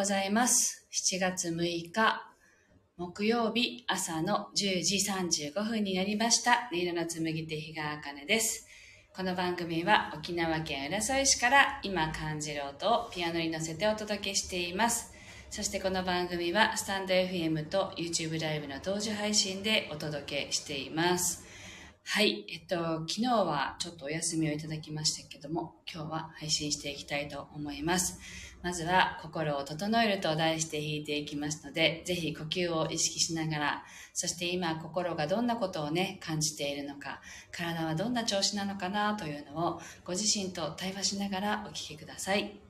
ございます。7月6日、木曜日朝の10時35分になりました。音色の紡手日川茜です。この番組は沖縄県浦添市から今感じる音をピアノに乗せてお届けしています。そしてこの番組はスタンド FM と YouTube ライブの同時配信でお届けしています。はい、えっと、昨日はちょっとお休みをいただきましたけども、今日は配信していきたいと思います。まずは心を整えると題して弾いていきますので、ぜひ呼吸を意識しながら、そして今心がどんなことをね、感じているのか、体はどんな調子なのかなというのをご自身と対話しながらお聞きくださ。い。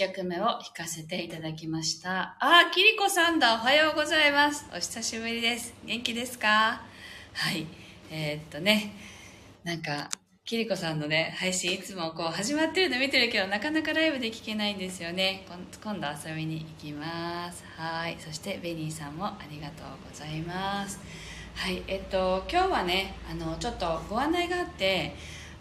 曲目を弾かせていただきました。あ、キリコさんだ。おはようございます。お久しぶりです。元気ですか？はい。えー、っとね、なんか、キリコさんのね、配信いつもこう始まってるの見てるけど、なかなかライブで聞けないんですよね。今度遊びに行きます。はい。そしてベニーさんもありがとうございます。はい。えっと、今日はね、あの、ちょっとご案内があって、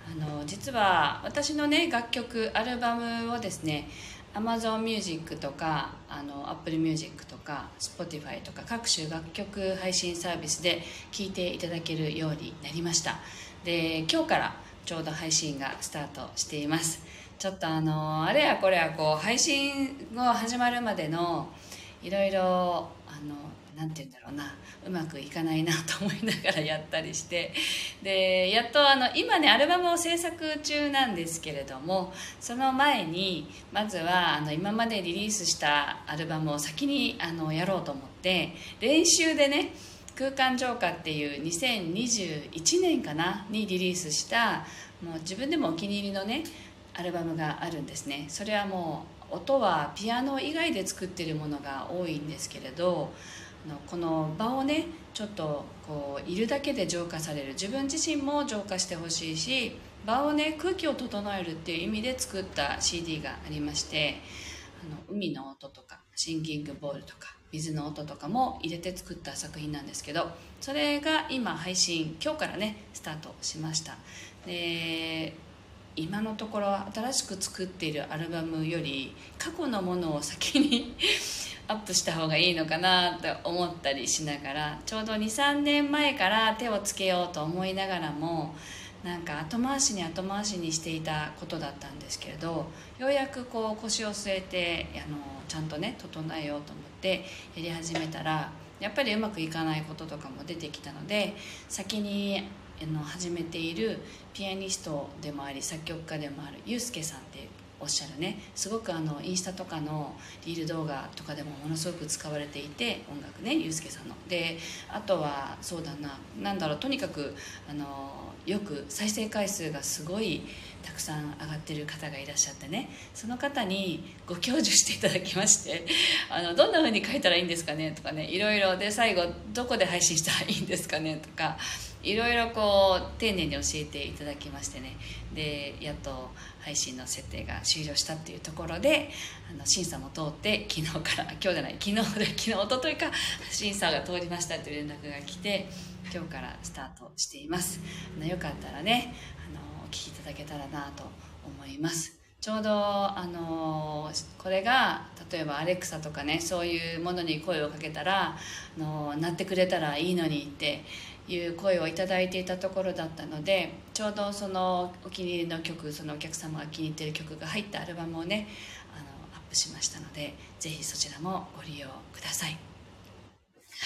あの、実は私のね、楽曲、アルバムをですね、アマゾンミュージックとかあの Apple Music とかスポティファイとか各種楽曲配信サービスで聴いていただけるようになりました。で今日からちょうど配信がスタートしています。ちょっとあのあれやこれやこう配信が始まるまでのいろいろあの何て言うんだろうな。うまくいかないなと思いながらやったりして。でやっとあの今ねアルバムを制作中なんですけれどもその前にまずはあの今までリリースしたアルバムを先にあのやろうと思って練習でね空間浄化っていう2021年かなにリリースしたもう自分でもお気に入りのねアルバムがあるんですね。それはもう音はピアノ以外で作ってるものが多いんですけれどのこの場をねちょっとこういるだけで浄化される。自分自身も浄化してほしいし場をね空気を整えるっていう意味で作った CD がありましてあの海の音とかシンキングボールとか水の音とかも入れて作った作品なんですけどそれが今配信今日からねスタートしました。で今のところ新しく作っているアルバムより過去のものを先にアップした方がいいのかなって思ったりしながらちょうど23年前から手をつけようと思いながらもなんか後回しに後回しにしていたことだったんですけれどようやくこう腰を据えてあのちゃんとね整えようと思ってやり始めたらやっぱりうまくいかないこととかも出てきたので先にあの始めているピアニストでもあり作曲家でもあるユースケさんっていうおっしゃるね。すごくあのインスタとかのリール動画とかでもものすごく使われていて音楽ねユースケさんの。であとはそうだな何だろうとにかくあのよく再生回数がすごいたくさん上がってる方がいらっしゃってね。その方にご教授していただきまして あのどんな風に書いたらいいんですかねとかねいろいろで最後どこで配信したらいいんですかねとかいろいろこう丁寧に教えていただきましてね。でやっと配信の設定が終了したっていうところであの審査も通って昨日から 今日じゃない昨日で 昨日一昨日か審査が通りましたという連絡が来て今日からスタートしています。あのよかったらねあのお聞きいただけたらなと思います。ちょうどあのこれが例えばアレクサとかねそういうものに声をかけたらあの鳴ってくれたらいいのにっていう声をいただいていたところだったのでちょうどそのお気に入りの曲そのお客様が気に入っている曲が入ったアルバムをねあのアップしましたのでぜひそちらもご利用ください。は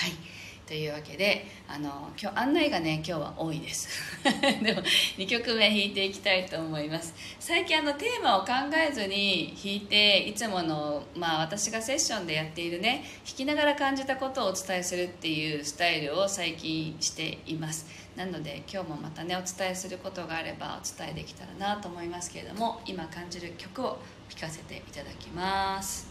いというわけであの今日案内がね今日は多いです。でも2曲目弾いていきたいと思います。最近あのテーマを考えずに弾いていつもの、まあ、私がセッションでやっているね弾きながら感じたことをお伝えするっていうスタイルを最近しています。なので今日もまたねお伝えすることがあればお伝えできたらなと思いますけれども今感じる曲を弾かせていただきます。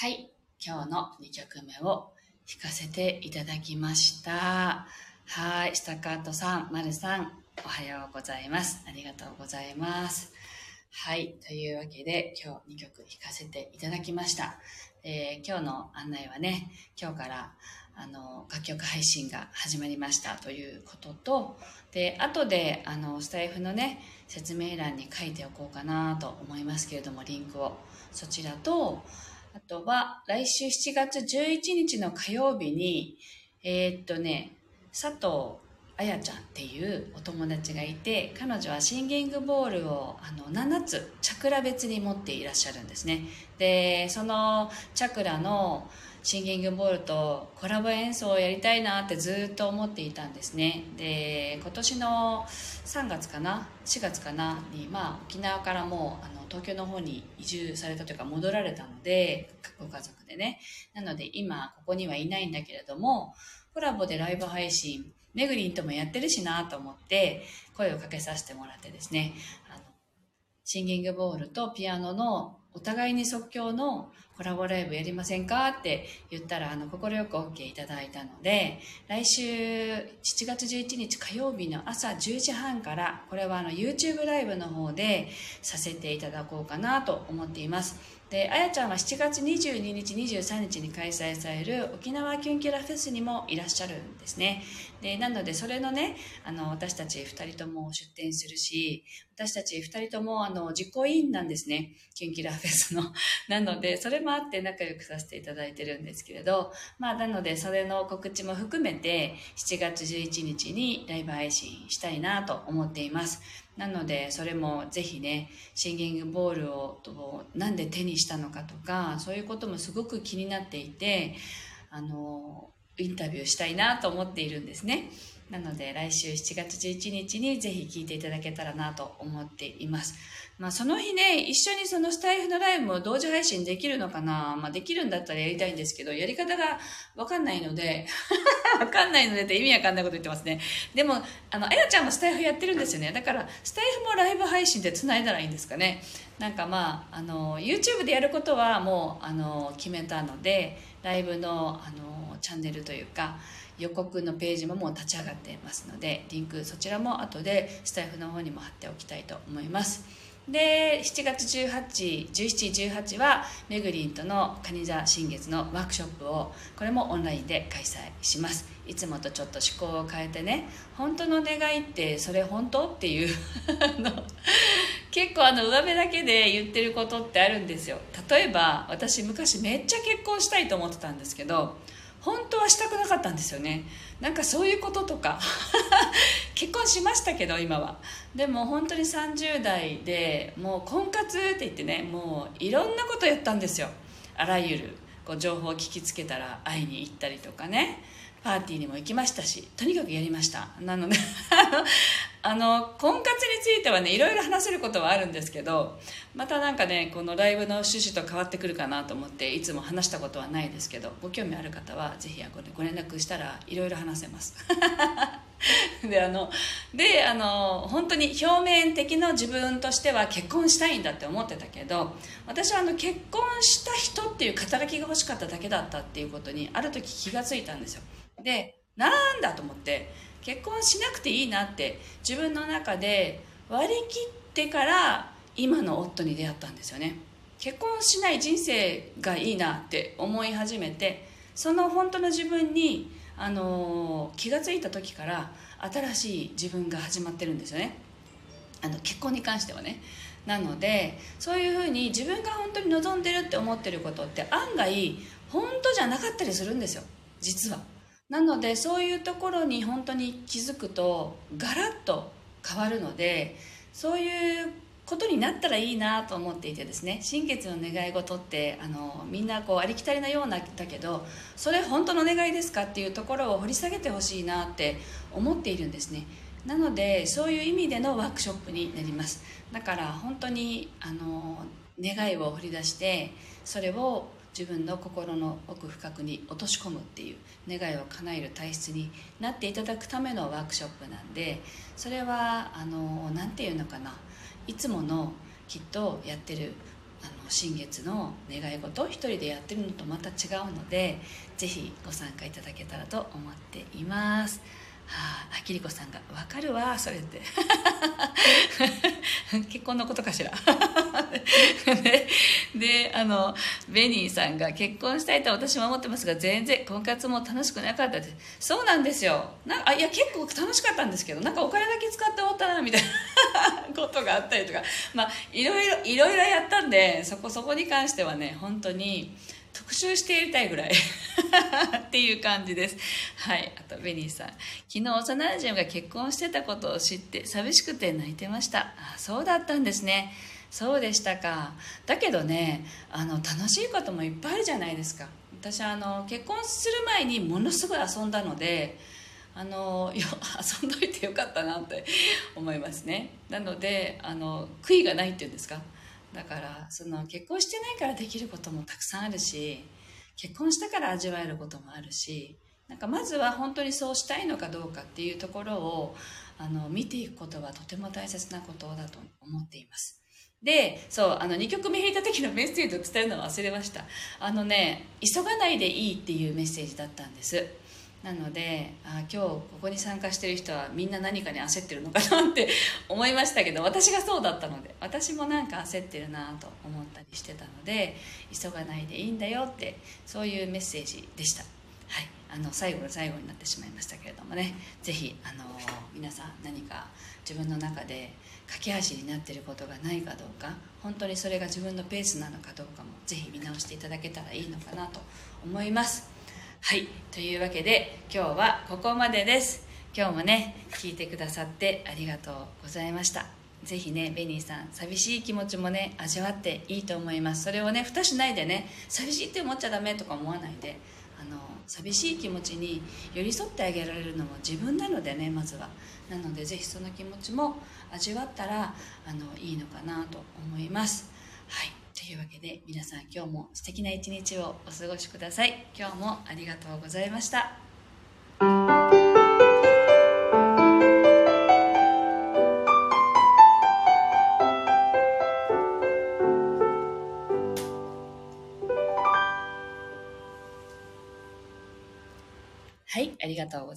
はい今日の2曲目を弾かせていただきましたはいスタカートさん、まるさんおはようございますありがとうございますはい。というわけで、今日2曲弾かせていただきました。えー、今日の案内はね、今日からあの楽曲配信が始まりましたということと、で、後であのスタイフのね、説明欄に書いておこうかなと思いますけれども、リンクを。そちらと、あとは来週7月11日の火曜日に、えー、っとね、佐藤あやちゃんっていうお友達がいて彼女はシンギングボールをあの7つチャクラ別に持っていらっしゃるんですね。でそのチャクラのシンギングボールとコラボ演奏をやりたいなってずっと思っていたんですね。で今年の3月かな？4月かなに、まあ、沖縄からもうあの東京の方に移住されたというか戻られたのでご家族でね。なので今ここにはいないんだけれどもコラボでライブ配信めぐりんともやってるしなと思って声をかけさせてもらってですね。あのシンギングボールとピアノのお互いに即興のコラボライブやりませんか？って言ったら、あの、快く OK いただいたので、来週7月11日火曜日の朝10時半から、これはあの YouTube ライブの方でさせていただこうかなと思っています。で、あやちゃんは7月22日、23日に開催される沖縄キュンキュラフェスにもいらっしゃるんですね。で、なので、それのね、あの、私たち2人とも出展するし、私たち2人とも、あの、実行委員なんですね。キュンキュラフェスの。なので、それもあって仲良くさせていただいてるんですけれど、まあ、なので、それの告知も含めて、7月11日にライブ配信したいなと思っています。なのでそれもぜひねシンギングボールをなんで手にしたのかとかそういうこともすごく気になっていてあのインタビューしたいなと思っているんですねなので来週7月11日にぜひ聞いていただけたらなと思っていますまあ、その日ね、一緒にそのスタイフのライブを同時配信できるのかな？まあ、できるんだったらやりたいんですけど、やり方がわかんないので わかんないのでって意味わかんないこと言ってますね。でも、あの、あやちゃんもスタイフやってるんですよね。だから、スタイフもライブ配信で繋いだらいいんですかね。なんかまあ、あの、YouTube でやることはもう、あの、決めたので、ライブの、あの、チャンネルというか、予告のページももう立ち上がっていますので、リンクそちらも後でスタイフの方にも貼っておきたいと思います。で7月18、17、18はめぐりんとの蟹座新月のワークショップをこれもオンラインで開催しますいつもとちょっと思考を変えてね本当の願いってそれ本当っていう 結構あの上辺だけで言ってることってあるんですよ例えば私昔めっちゃ結婚したいと思ってたんですけど本当はしたくなかったんですよね。なんかそういうこととか。結婚しましたけど今は。でも本当に30代でもう婚活って言ってねもういろんなことやったんですよ。あらゆるこう情報を聞きつけたら会いに行ったりとかね。パーティーにも行きましたしとにかくやりました。なのであの婚活についてはねいろいろ話せることはあるんですけどまたなんかねこのライブの趣旨と変わってくるかなと思っていつも話したことはないですけどご興味ある方はぜひご連絡したらいろいろ話せます。であのであの本当に表面的の自分としては結婚したいんだって思ってたけど私はあの結婚した人っていう肩書きが欲しかっただけだったっていうことにある時気がついたんですよ。でなんだと思って結婚しなくていいなって自分の中で割り切ってから今の夫に出会ったんですよね。結婚しない人生がいいなって思い始めてその本当の自分に、あの気が付いた時から新しい自分が始まってるんですよね。あの結婚に関してはね。なのでそういうふうに自分が本当に望んでるって思ってることって案外本当じゃなかったりするんですよ。実は。なのでそういうところに本当に気づくとガラッと変わるのでそういうことになったらいいなと思っていてですね。新月の願い事ってあのみんなこうありきたりなようなだけどそれ本当の願いですかっていうところを掘り下げてほしいなって思っているんですね。なのでそういう意味でのワークショップになります。だから本当にあの願いを掘り出してそれを自分の心の奥深くに落とし込むっていう願いを叶える体質になっていただくためのワークショップなんでそれはあの何て言うのかな。いつものきっとやってるあの新月の願い事を一人でやってるのとまた違うのでぜひご参加いただけたらと思っています。あ、あきりこさんが「分かるわそれ」って。結婚のことかしら。でであのベニーさんが「結婚したいと私も思ってますが全然婚活も楽しくなかったです」そうなんですよ。なあいや結構楽しかったんですけどなんかお金だけ使って終わったなみたいな ことがあったりとか。まあいろいろいろいろやったんでそこそこに関してはね本当に特集してやりたいぐらい っていう感じです。はい。あと、ベニーさん。昨日、幼馴染が結婚してたことを知って、寂しくて泣いてました。あ、そうだったんですね。そうでしたか。だけどね、あの、楽しいこともいっぱいあるじゃないですか。私、あの、結婚する前にものすごい遊んだので、あのよ遊んどいてよかったなって思いますねなのであの悔いがないっていうんですかだからその結婚してないからできることもたくさんあるし結婚したから味わえることもあるしなんかまずは本当にそうしたいのかどうかっていうところをあの見ていくことはとても大切なことだと思っています。で、そう、あの、2曲目弾いた時のメッセージを伝えるのは忘れました。あのね、急がないでいいっていうメッセージだったんです。なのであ今日ここに参加してる人はみんな何かに焦ってるのかなって 思いましたけど私がそうだったので私もなんか焦ってるなと思ったりしてたので急がないでいいんだよってそういうメッセージでした。はい、あの最後の最後になってしまいましたけれどもね是非あの皆さん何か自分の中で架け橋になっていることがないかどうか本当にそれが自分のペースなのかどうかも是非見直していただけたらいいのかなと思います。はいというわけで今日はここまでです。今日もね聞いてくださってありがとうございました。ぜひねベニーさん寂しい気持ちもね味わっていいと思います。それをね蓋しないでね寂しいって思っちゃダメとか思わないであの寂しい気持ちに寄り添ってあげられるのも自分なのでねまずは。なのでぜひその気持ちも味わったらあのいいのかなと思います。はい。というわけで皆さん今日も素敵な一日をお過ごしください今日もありがとうございましたはい、ありがとうございます。